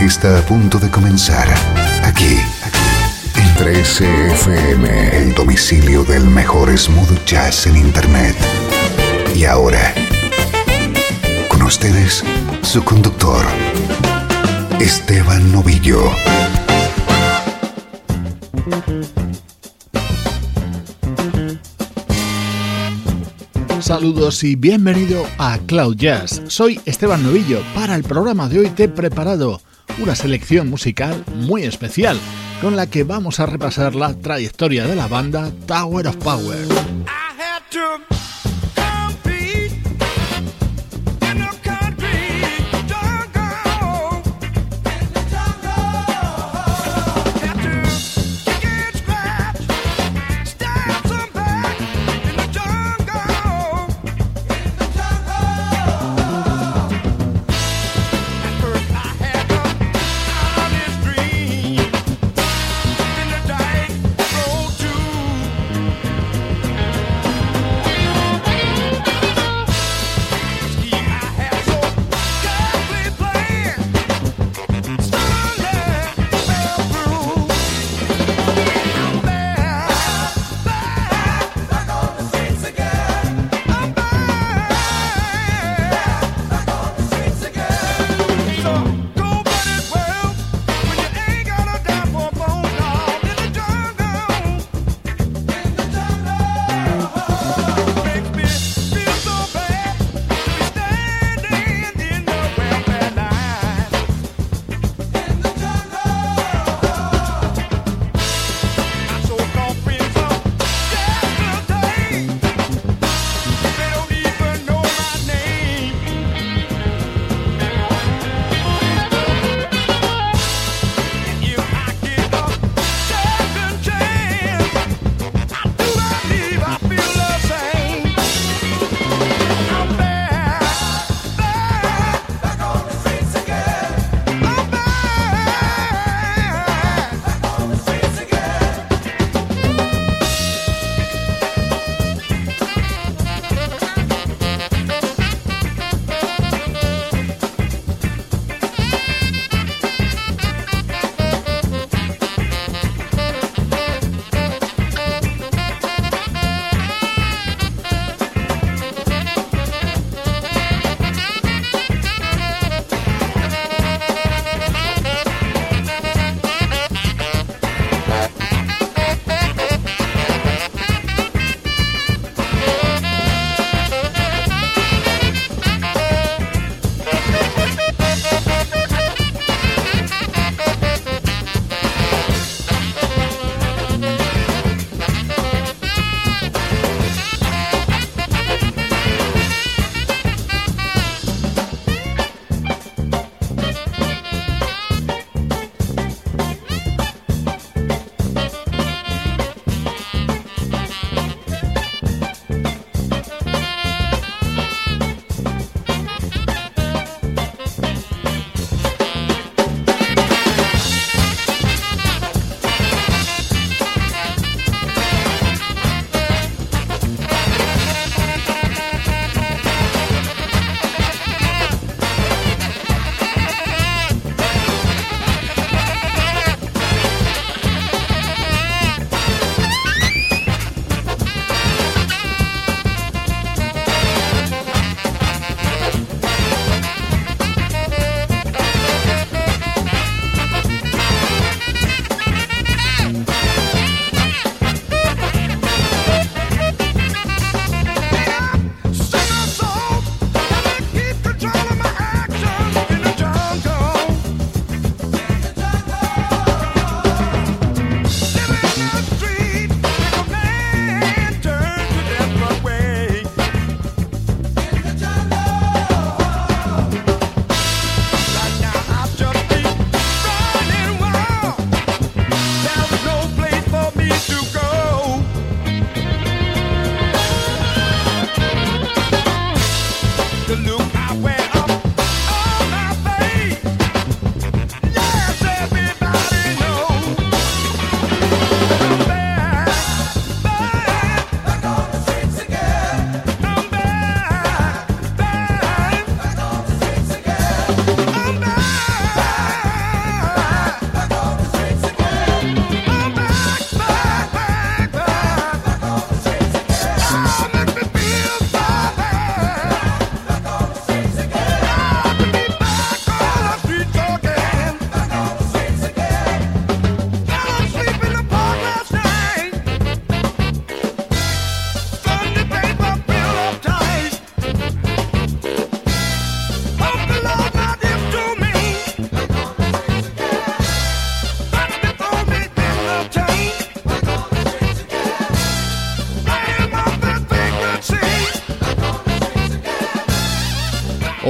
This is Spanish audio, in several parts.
Está a punto de comenzar aquí en 13FM, el domicilio del mejor smooth jazz en Internet. Y ahora, con ustedes, su conductor, Esteban Novillo. Saludos y bienvenido a Cloud Jazz. Soy Esteban Novillo. Para el programa de hoy te he preparado una selección musical muy especial con la que vamos a repasar la trayectoria de la banda Tower of Power.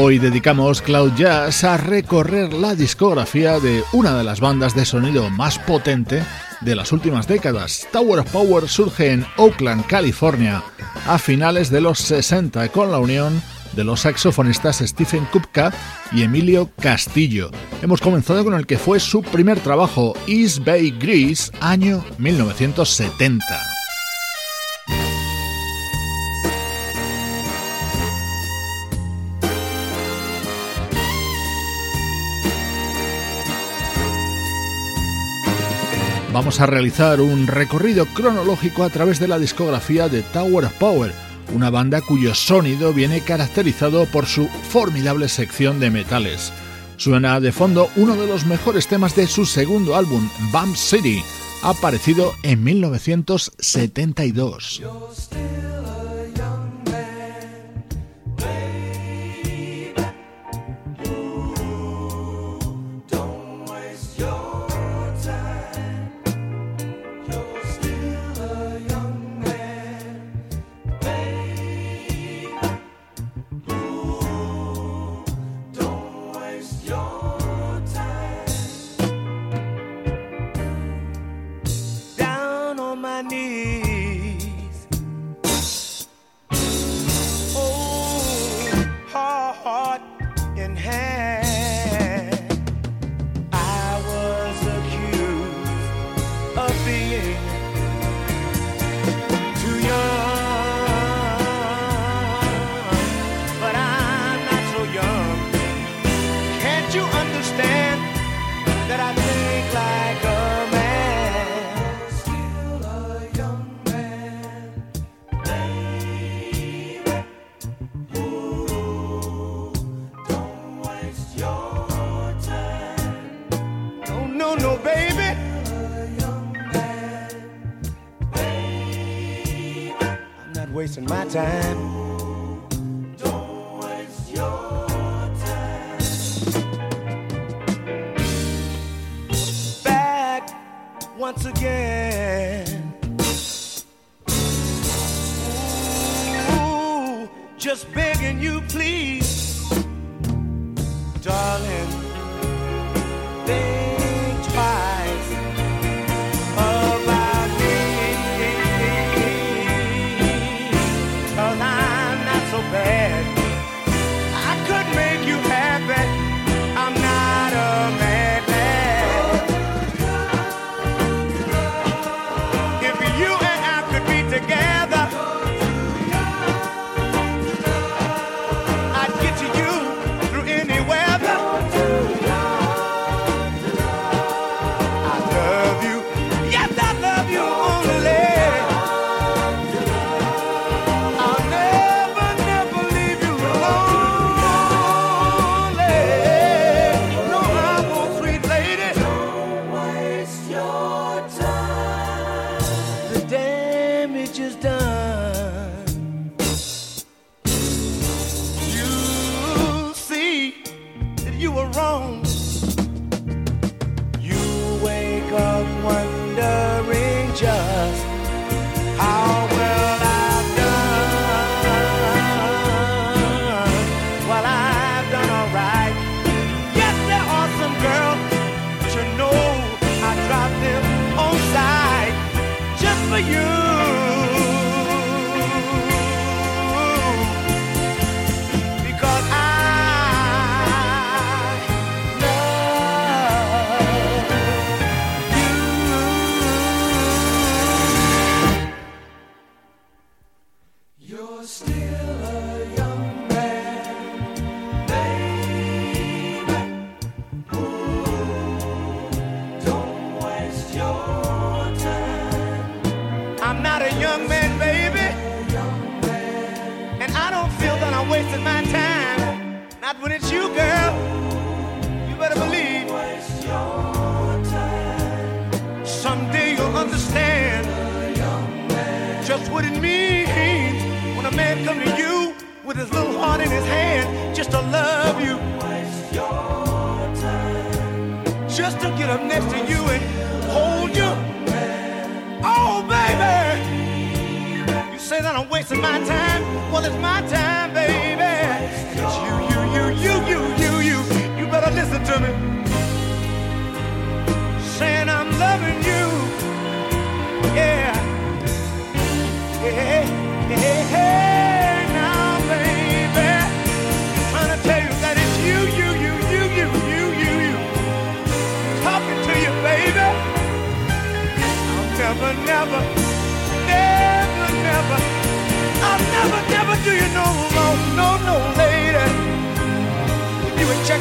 Hoy dedicamos Cloud Jazz a recorrer la discografía de una de las bandas de sonido más potente de las últimas décadas. Tower of Power surge en Oakland, California, a finales de los 60 con la unión de los saxofonistas Stephen Kupka y Emilio Castillo. Hemos comenzado con el que fue su primer trabajo, East Bay Grease, año 1970. Vamos a realizar un recorrido cronológico a través de la discografía de Tower of Power, una banda cuyo sonido viene caracterizado por su formidable sección de metales. Suena de fondo uno de los mejores temas de su segundo álbum, Bump City, aparecido en 1972. time.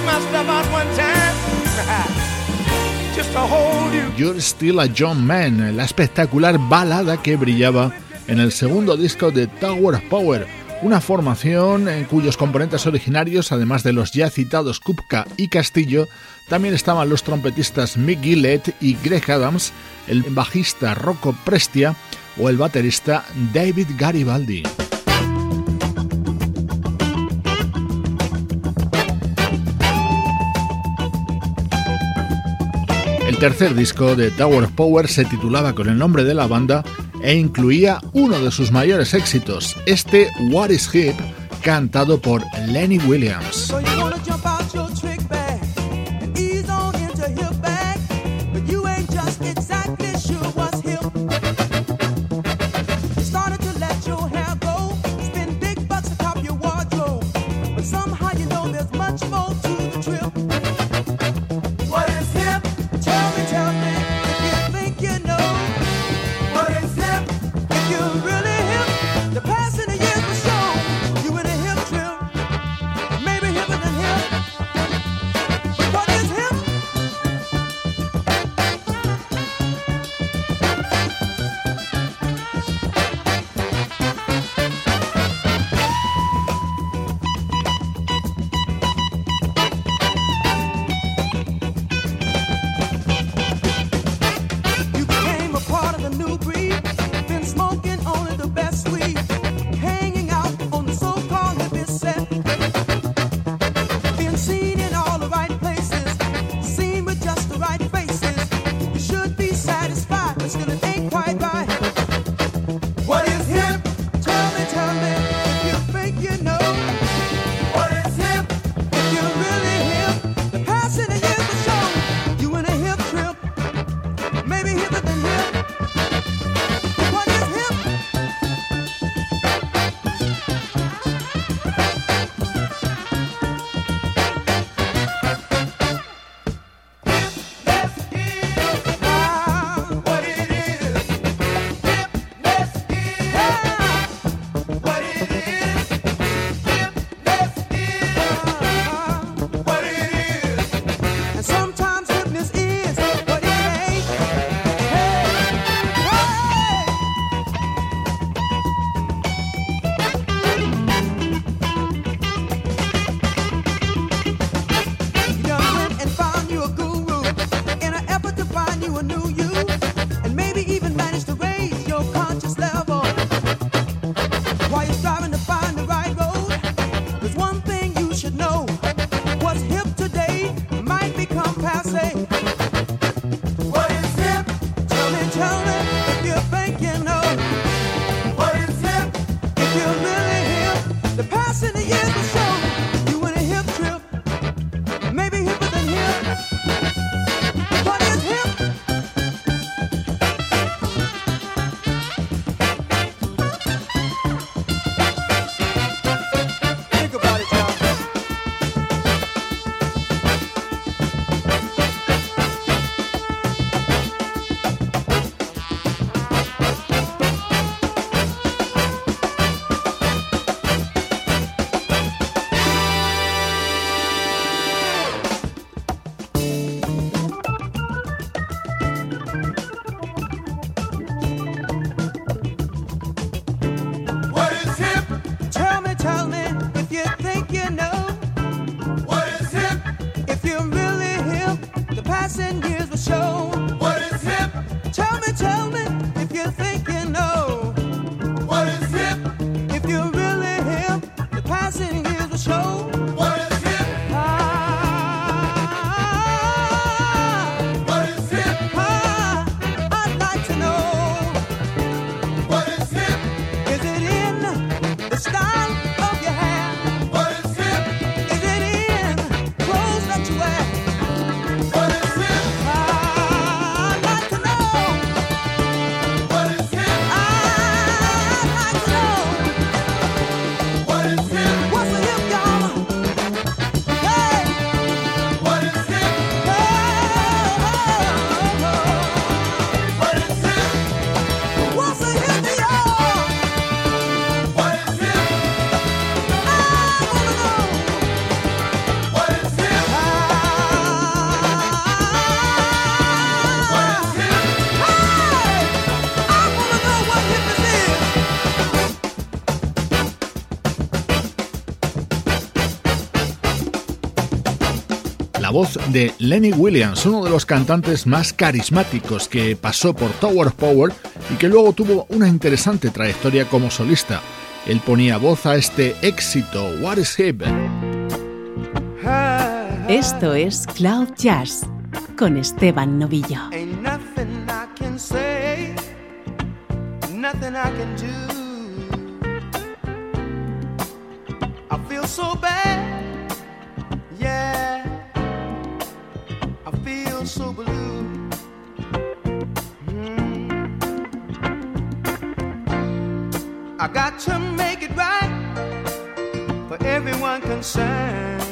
You're Still a John Man, la espectacular balada que brillaba en el segundo disco de Tower of Power, una formación en cuyos componentes originarios, además de los ya citados Kupka y Castillo, también estaban los trompetistas Mick Gillett y Greg Adams, el bajista Rocco Prestia o el baterista David Garibaldi. El tercer disco de Tower of Power se titulaba con el nombre de la banda e incluía uno de sus mayores éxitos, este What is Hip, cantado por Lenny Williams. Voz de Lenny Williams, uno de los cantantes más carismáticos que pasó por Tower of Power y que luego tuvo una interesante trayectoria como solista. Él ponía voz a este éxito, What is Hip. Esto es Cloud Jazz con Esteban Novillo. so bad, I got to make it right for everyone concerned.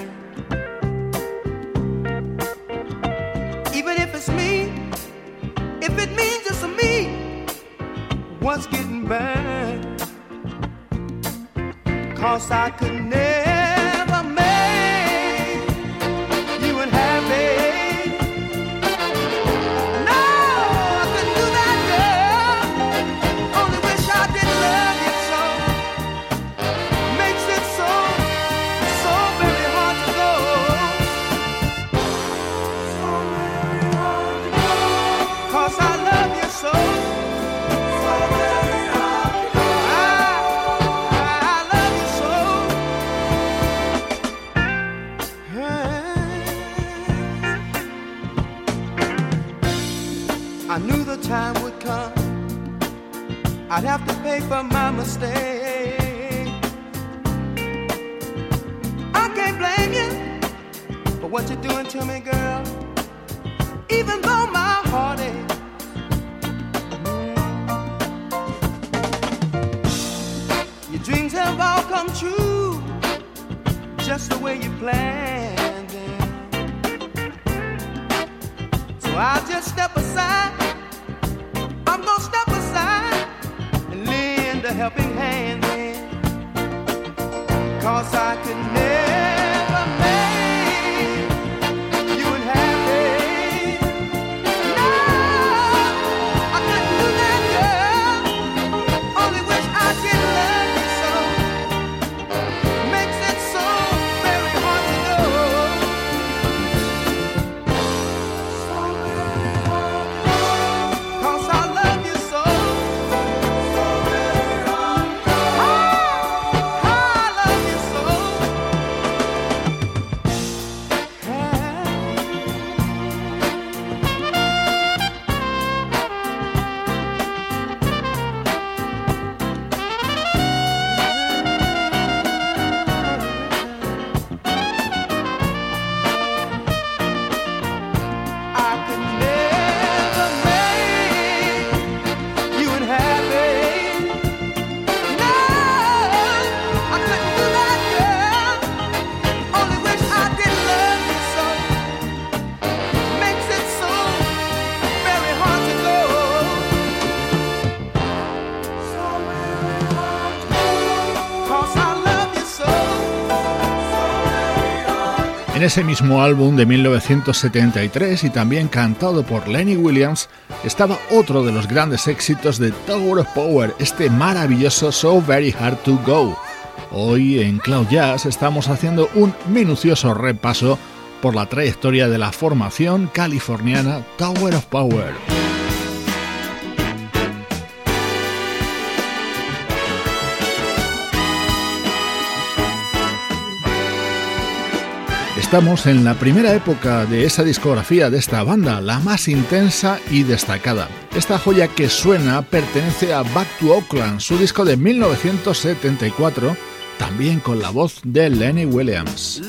Even if it's me, if it means just me, what's getting burned. Cause I could never I'd have to pay for my mistake. I can't blame you for what you're doing to me, girl. Even though my heart aches. Mm. Your dreams have all come true, just the way you planned them. So I'll just step helping hand in. Cause I could ese mismo álbum de 1973 y también cantado por Lenny Williams estaba otro de los grandes éxitos de Tower of Power, este maravilloso So Very Hard to Go. Hoy en Cloud Jazz estamos haciendo un minucioso repaso por la trayectoria de la formación californiana Tower of Power. Estamos en la primera época de esa discografía de esta banda, la más intensa y destacada. Esta joya que suena pertenece a Back to Oakland, su disco de 1974, también con la voz de Lenny Williams.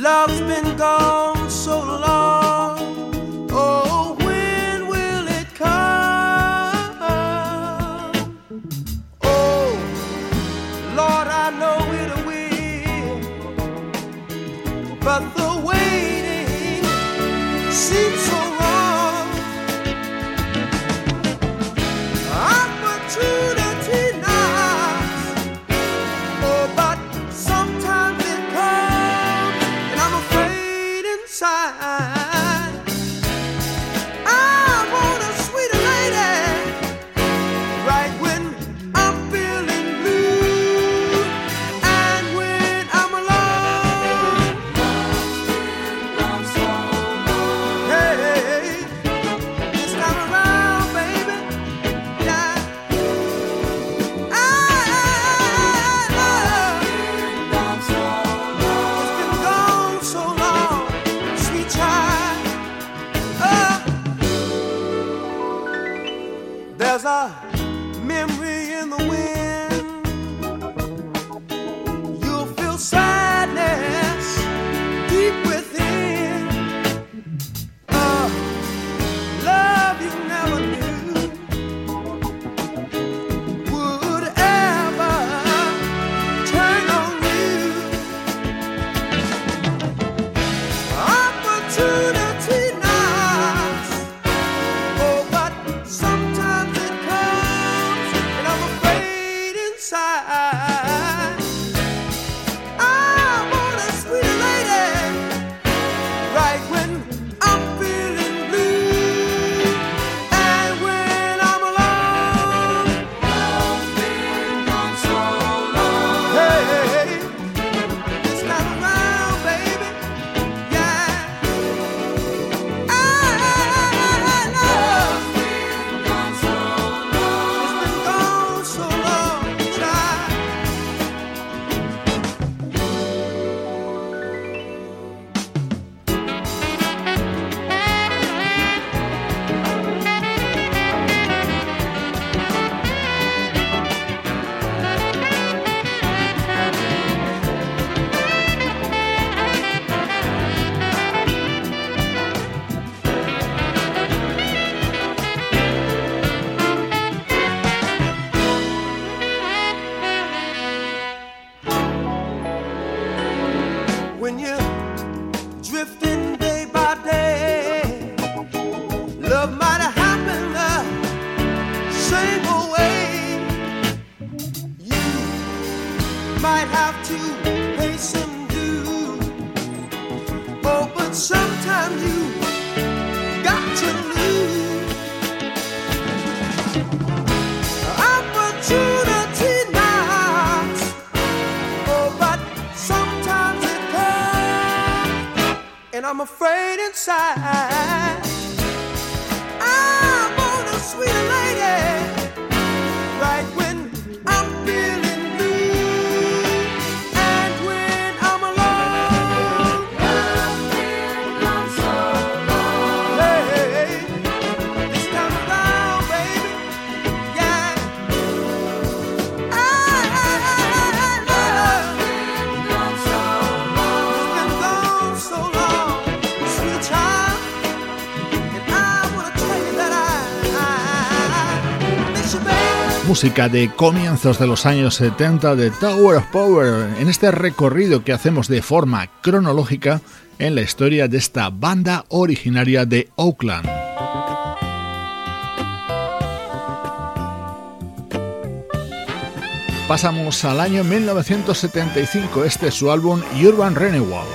Música de comienzos de los años 70 de Tower of Power en este recorrido que hacemos de forma cronológica en la historia de esta banda originaria de Oakland. Pasamos al año 1975, este es su álbum Urban Renewal.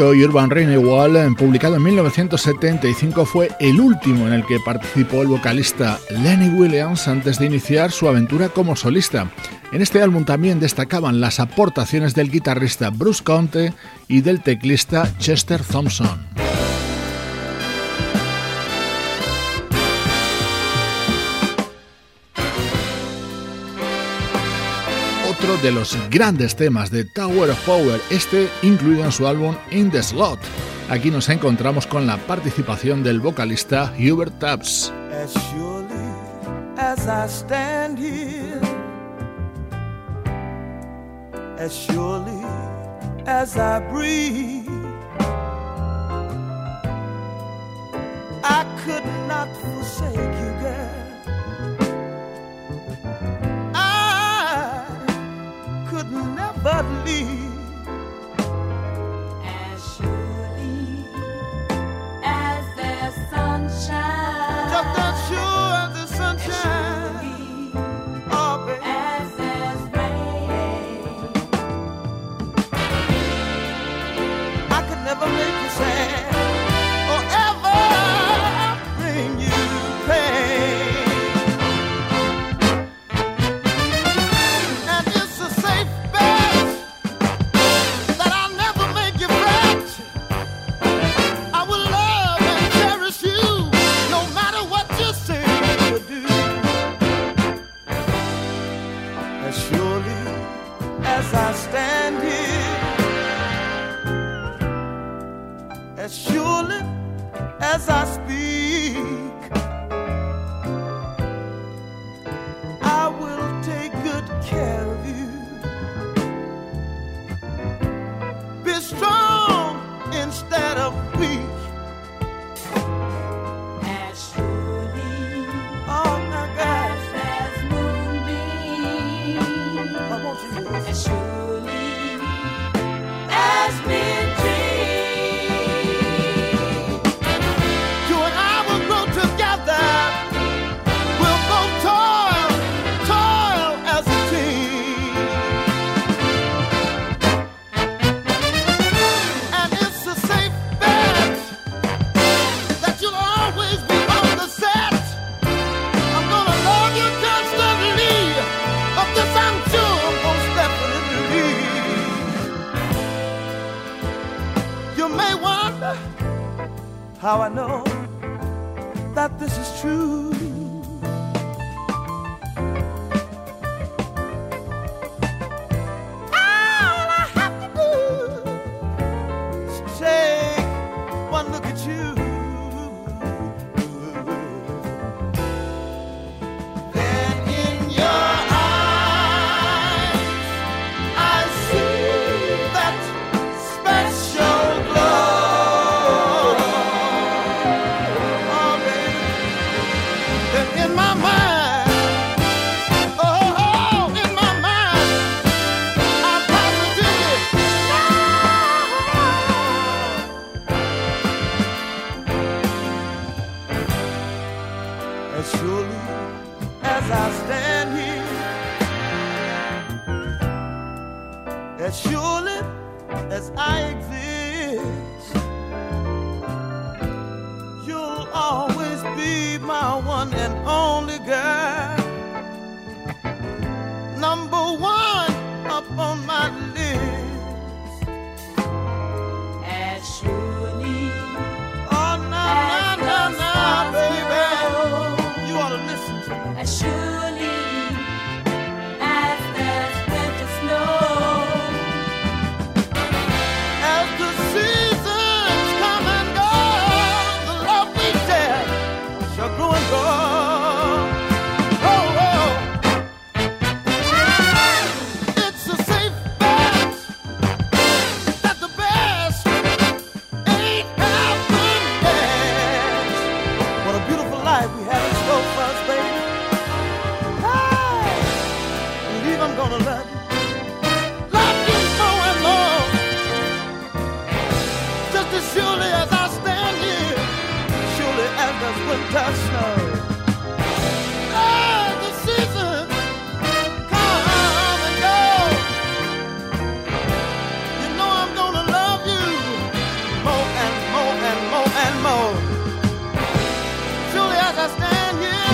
Disco Urban Renewal, eh, publicado en 1975, fue el último en el que participó el vocalista Lenny Williams antes de iniciar su aventura como solista. En este álbum también destacaban las aportaciones del guitarrista Bruce Conte y del teclista Chester Thompson. De los grandes temas de Tower of Power, este incluido en su álbum In the Slot. Aquí nos encontramos con la participación del vocalista Hubert Tubbs. As surely as I stand here, as surely as I breathe, I could not forsake you, girl. But leave.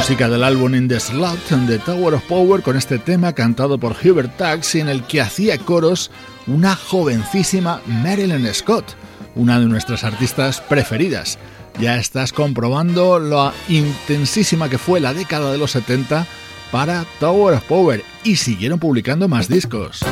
Música del álbum In the Slot The Tower of Power con este tema cantado por Hubert Tax en el que hacía coros una jovencísima Marilyn Scott, una de nuestras artistas preferidas. Ya estás comprobando lo intensísima que fue la década de los 70 para Tower of Power y siguieron publicando más discos.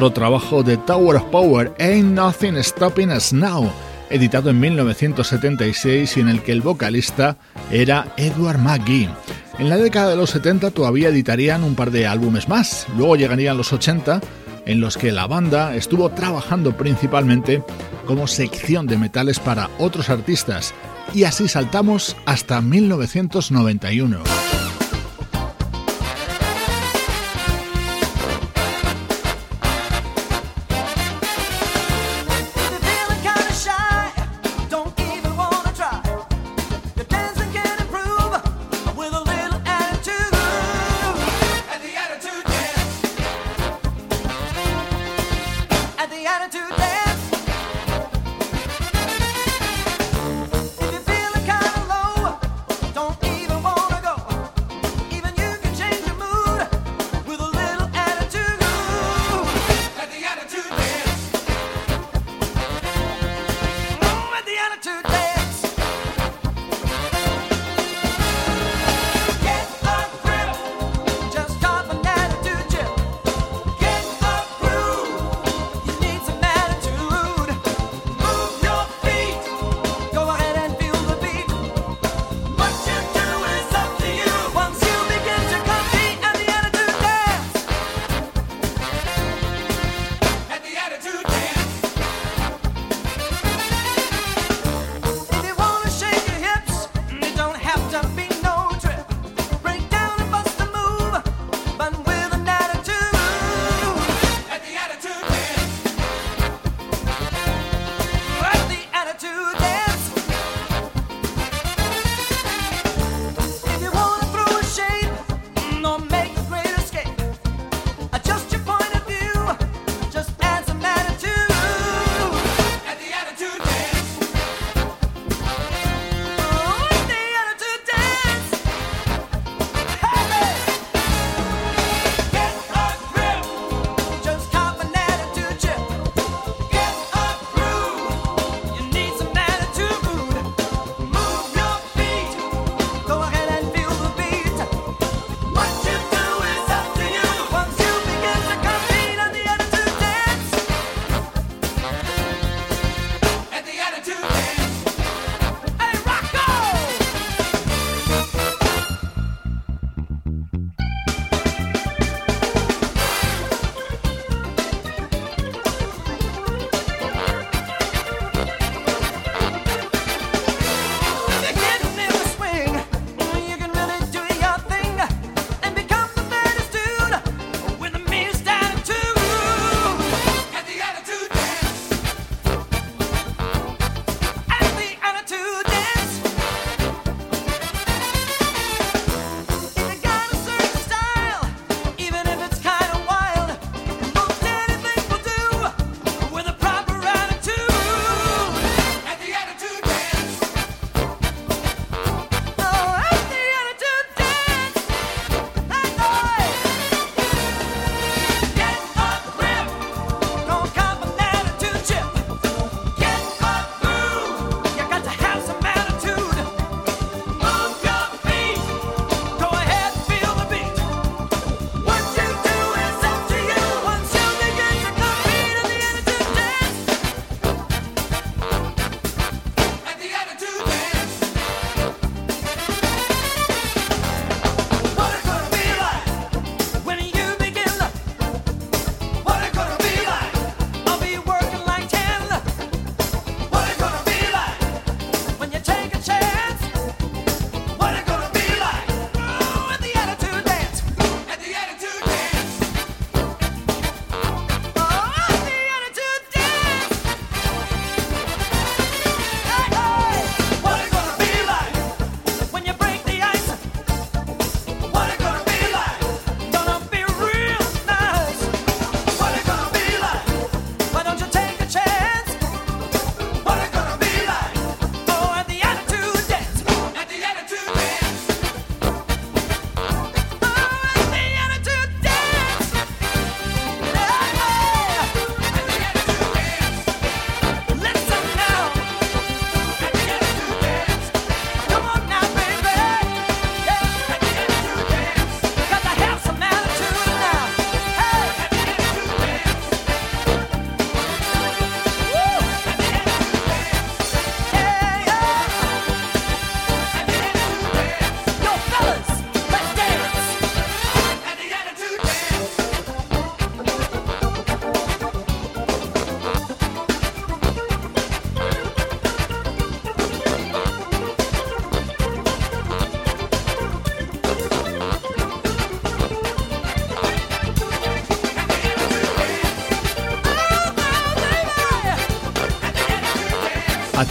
Otro trabajo de Tower of Power, Ain't Nothing Stopping Us Now, editado en 1976 y en el que el vocalista era Edward McGee. En la década de los 70 todavía editarían un par de álbumes más, luego llegarían los 80 en los que la banda estuvo trabajando principalmente como sección de metales para otros artistas y así saltamos hasta 1991.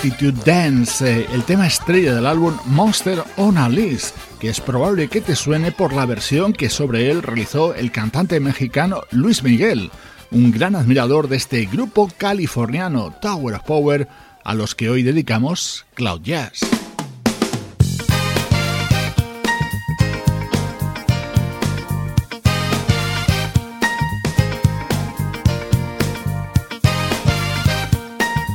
Attitude Dance, el tema estrella del álbum Monster on a List, que es probable que te suene por la versión que sobre él realizó el cantante mexicano Luis Miguel, un gran admirador de este grupo californiano Tower of Power, a los que hoy dedicamos Cloud Jazz.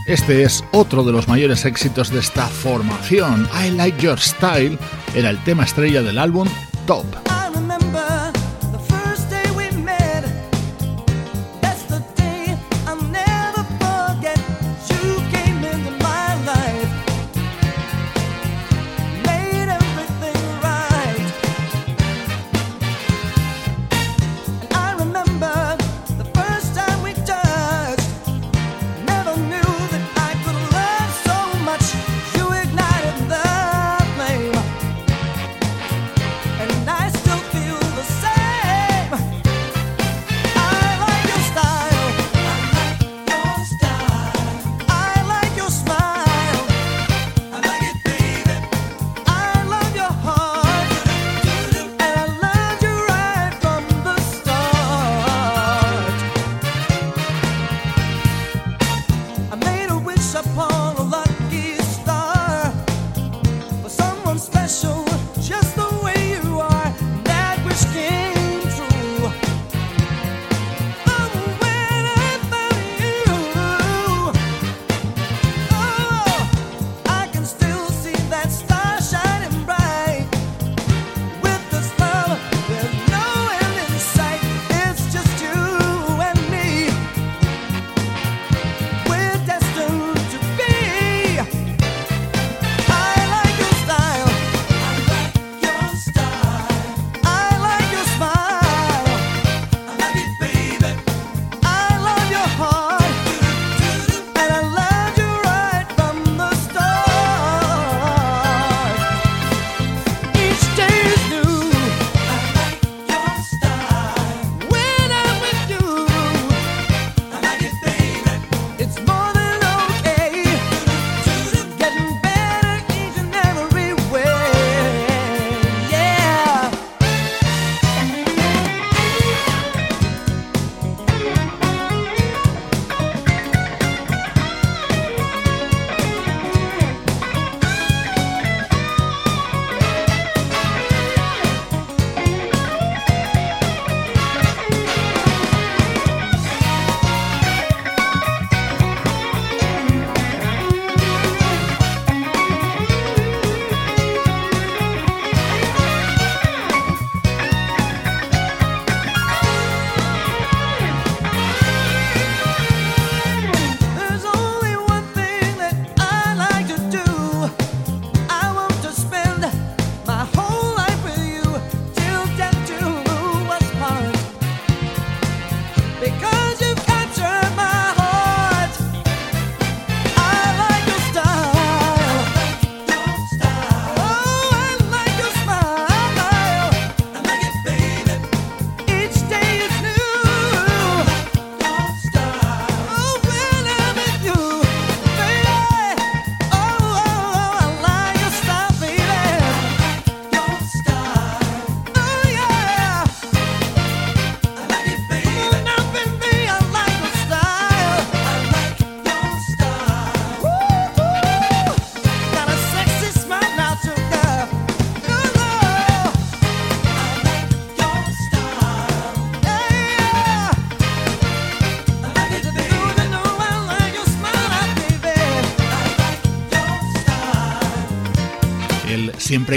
Este es otro de los mayores éxitos de esta formación. I Like Your Style era el tema estrella del álbum Top.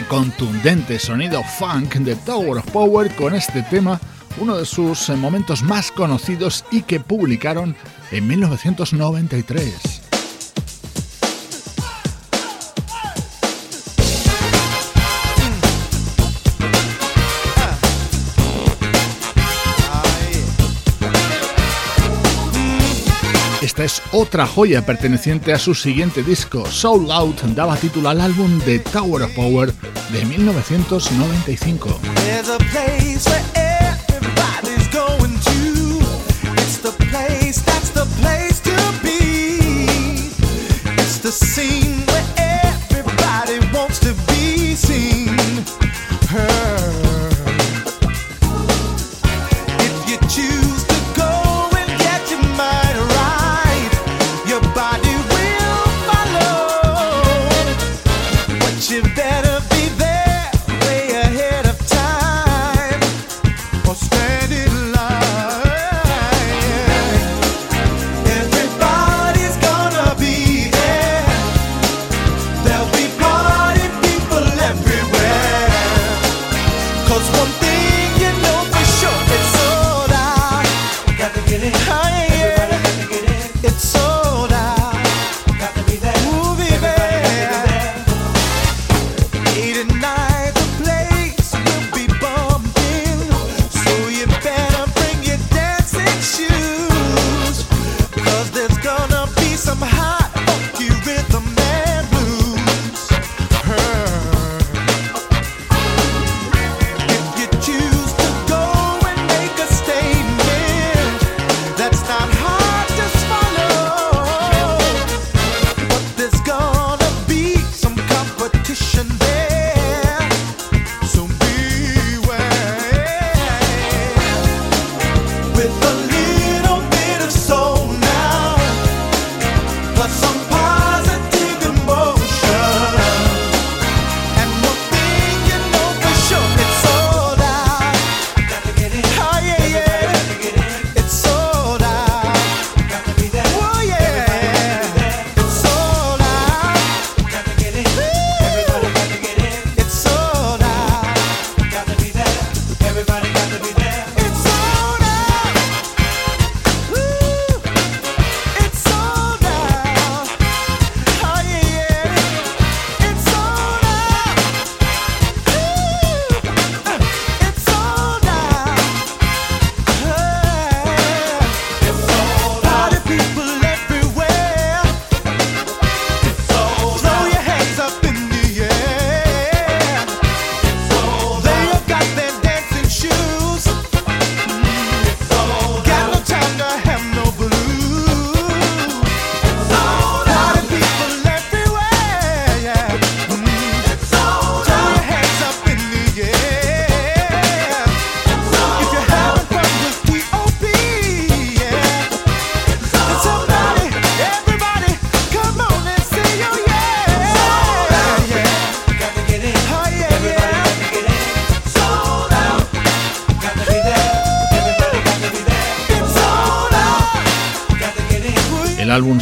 Contundente sonido funk de Tower of Power con este tema, uno de sus momentos más conocidos y que publicaron en 1993. Es otra joya perteneciente a su siguiente disco, Soul Out, daba título al álbum The Tower of Power de 1995.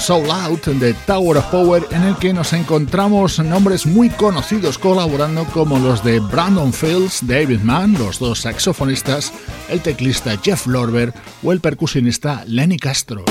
Soul Out de Tower of Power en el que nos encontramos nombres muy conocidos colaborando como los de Brandon Fields, David Mann, los dos saxofonistas, el teclista Jeff Lorber o el percusionista Lenny Castro.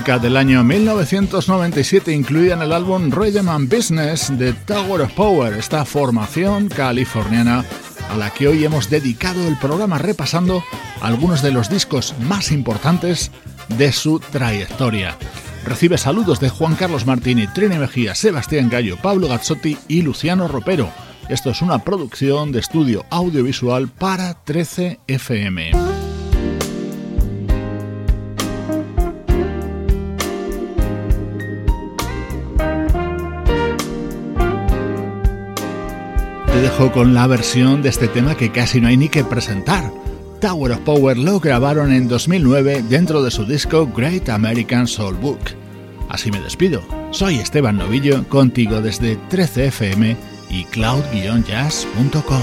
Del año 1997 incluida en el álbum Rhythm and Business de Tower of Power, esta formación californiana a la que hoy hemos dedicado el programa repasando algunos de los discos más importantes de su trayectoria. Recibe saludos de Juan Carlos Martini, Trini Mejía, Sebastián Gallo, Pablo Gazzotti y Luciano Ropero. Esto es una producción de estudio audiovisual para 13 FM. Con la versión de este tema que casi no hay ni que presentar. Tower of Power lo grabaron en 2009 dentro de su disco Great American Soul Book. Así me despido. Soy Esteban Novillo, contigo desde 13fm y cloud-jazz.com.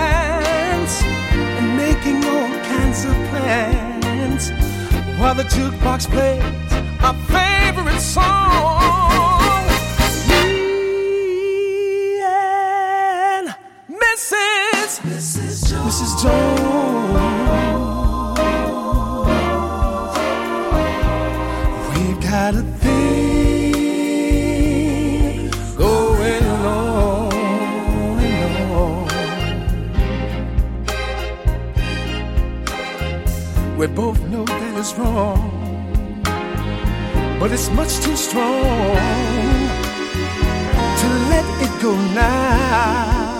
while the jukebox plays our favorite song. Wrong but it's much too strong to let it go now.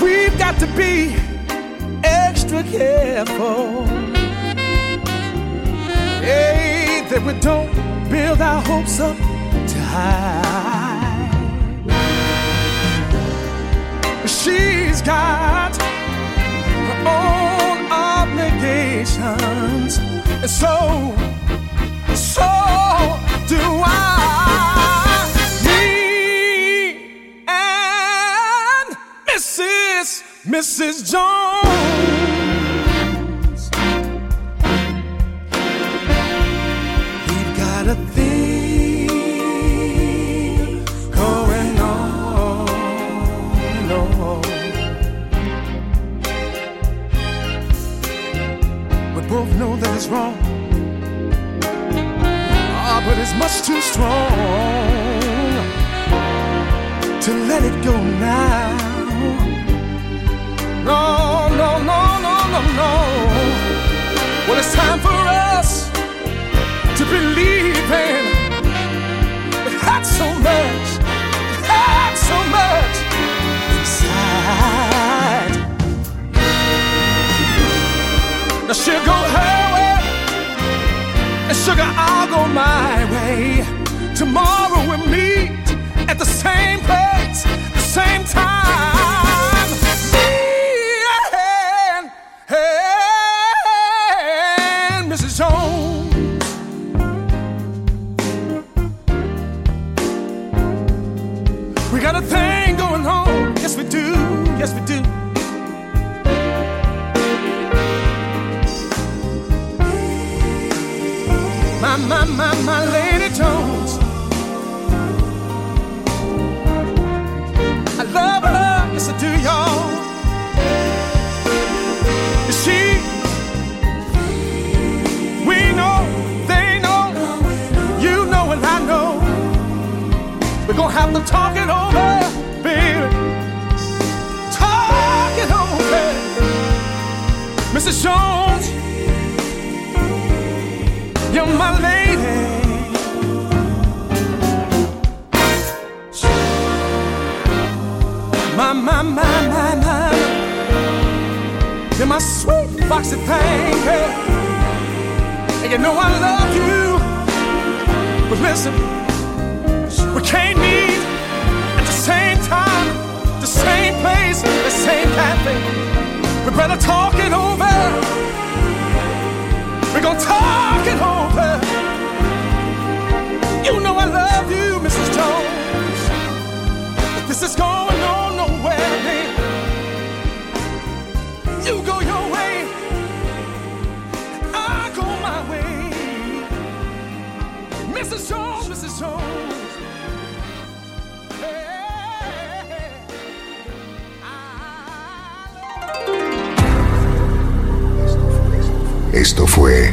We've got to be extra careful. Hey, that we don't build our hopes up too high. She's got own obligations, and so, so do I. Me and Mrs. Mrs. Jones. We've got a thing it's wrong. Ah, but it's much too strong to let it go now. No, no, no, no, no, no. Well, it's time for us to believing. It hurt so much, it hurt so much inside. Now she'll go way, and sugar, I'll go my way. Tomorrow we'll meet at the same place, the same time. Me and, and Mrs. Jones. We got a thing going on. Yes, we do. Yes, we do. My, my, my, Lady Jones. I love her. Yes, I do, y'all. See, we know, they know, you know, and I know. We're gonna have to talk it over, you're my lady. My, my, my, my, my. You're my sweet foxy thing, girl. And you know I love you. But listen, we can't meet at the same time, the same place, the same cafe. We better talk it over. We're gonna talk it over. This is going on nowhere. You go your way, I go my way. Mrs. Jones, Mrs. Jones. Esto fue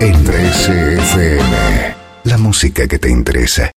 en 13FM, la música que te interesa.